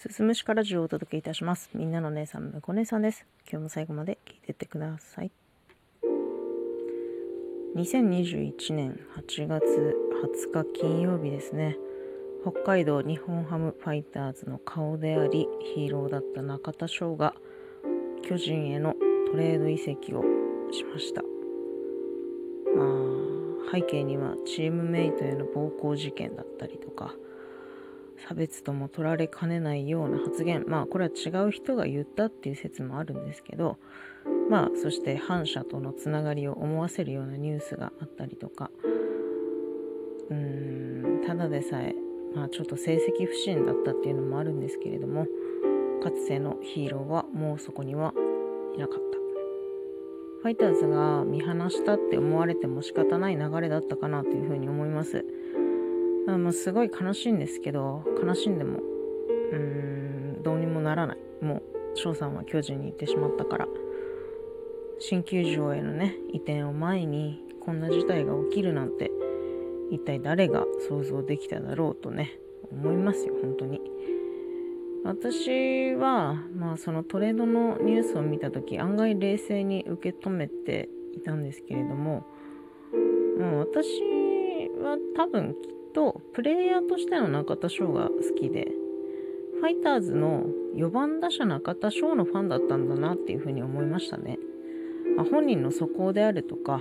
すすむしかラジオをお届けいたします。みんなの姉さん、むこ姉さんです。今日も最後まで聞いてってください。2021年8月20日金曜日ですね。北海道日本ハムファイターズの顔であり、ヒーローだった中田翔が巨人へのトレード移籍をしました。まあ、背景にはチームメイトへの暴行事件だったりとか、差別とも取られかねないような発言。まあこれは違う人が言ったっていう説もあるんですけどまあそして反社とのつながりを思わせるようなニュースがあったりとか。うーんただでさえまあちょっと成績不振だったっていうのもあるんですけれどもかつてのヒーローはもうそこにはいなかった。ファイターズが見放したって思われても仕方ない流れだったかなというふうに思います。あもうすごい悲しいんですけど悲しんでもうんどうにもならない。もう翔さんは巨人に行ってしまったから。新球場へのね移転を前にこんな事態が起きるなんて一体誰が想像できただろうとね思いますよ本当に。私はまあそのトレードのニュースを見た時案外冷静に受け止めていたんですけれどももう私は多分きっとプレイヤーとしての中田翔が好きでファイターズの4番打者中田翔のファンだったんだなっていうふうに思いましたね、まあ、本人の素行であるとか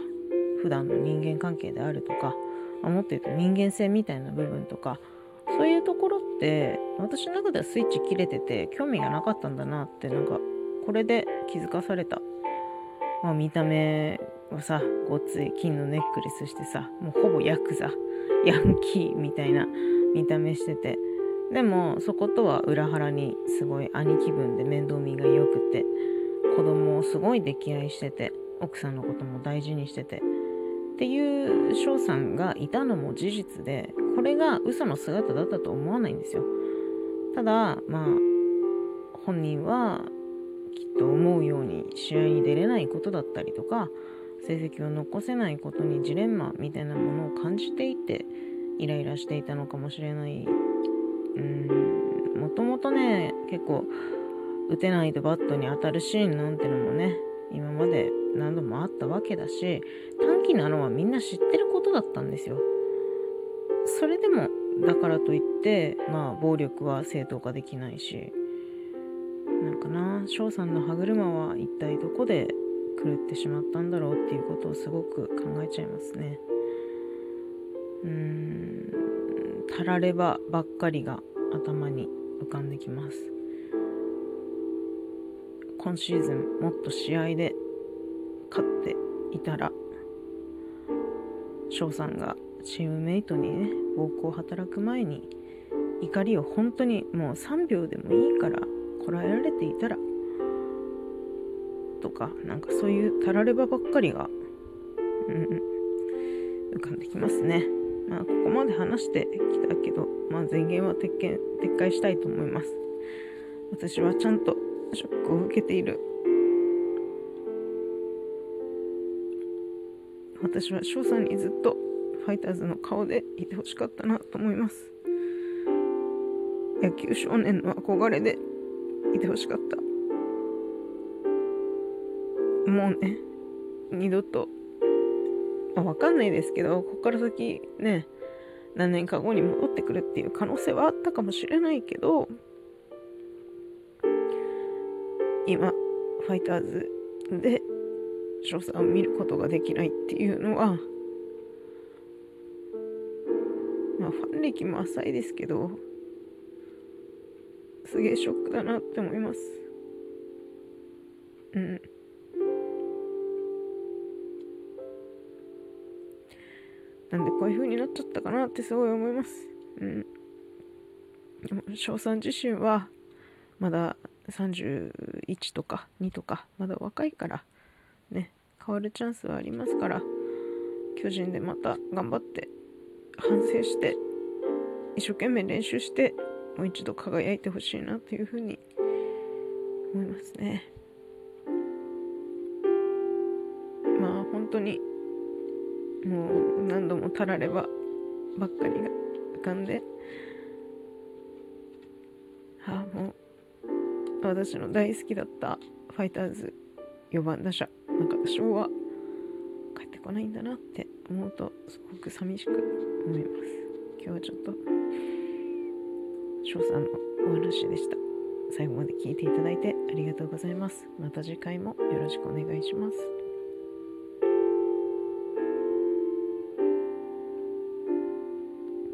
普段の人間関係であるとか、まあ、もっと言うと人間性みたいな部分とかそういうところって私の中ではスイッチ切れてて興味がなかったんだなってなんかこれで気づかされた、まあ、見た目はさごっつい金のネックレスしてさもうほぼヤクザヤンキーみたいな見た目してて。でもそことは裏腹にすごい兄貴分で面倒見が良くて子供をすごい溺愛してて奥さんのことも大事にしてて。っていう翔さんがいたのも事実でこれが嘘の姿だったと思わないんですよ。ただまあ本人はきっと思うように試合に出れないことだったりとか成績を残せないことにジレンマみたいなものを感じていてイライラしていたのかもしれない。うん。もともとね結構打てないとバットに当たるシーンなんてのもね今まで何度もあったわけだし短期なのはみんな知ってることだったんですよ。それでもだからといってまあ暴力は正当化できないしなんかな翔さんの歯車は一体どこで狂ってしまったんだろうっていうことをすごく考えちゃいますね。うーんたらればばっかりが頭に浮かんできます。今シーズンもっと試合で勝っていたら翔さんがチームメイトにね暴行を働く前に怒りを本当にもう3秒でもいいからこらえられていたらとかなんかそういうたらればばっかりが、うん、浮かんできますね。まあここまで話してきたけど、まあ、前言は撤回撤回したいと思います。私はちゃんとショックを受けている。私は翔さんにずっとファイターズの顔でいてほしかったなと思います。野球少年の憧れでいてほしかった。もうね、二度と、まあ、わかんないですけど、ここから先ね、何年か後に戻ってくるっていう可能性はあったかもしれないけど、今、ファイターズで翔さんを見ることができないっていうのは、まあ、ファン歴も浅いですけど、すげえショックだなって思います。うん。なんでこういう風になっちゃったかなってすごい思います。うん。でも、翔さん自身は、まだ31とか2とか、まだ若いから、ね、変わるチャンスはありますから、巨人でまた頑張って、反省して、一生懸命練習して、もう一度輝いてほしいなというふうに思いますね。まあ本当にもう何度もたらればばっかりが浮かんで、はあ、の私の大好きだったファイターズ4番打者。中田翔は帰ってこないんだなって思うとすごく寂しく思います。今日はちょっと翔さんのお話でした。最後まで聞いていただいてありがとうございます。また次回もよろしくお願いします。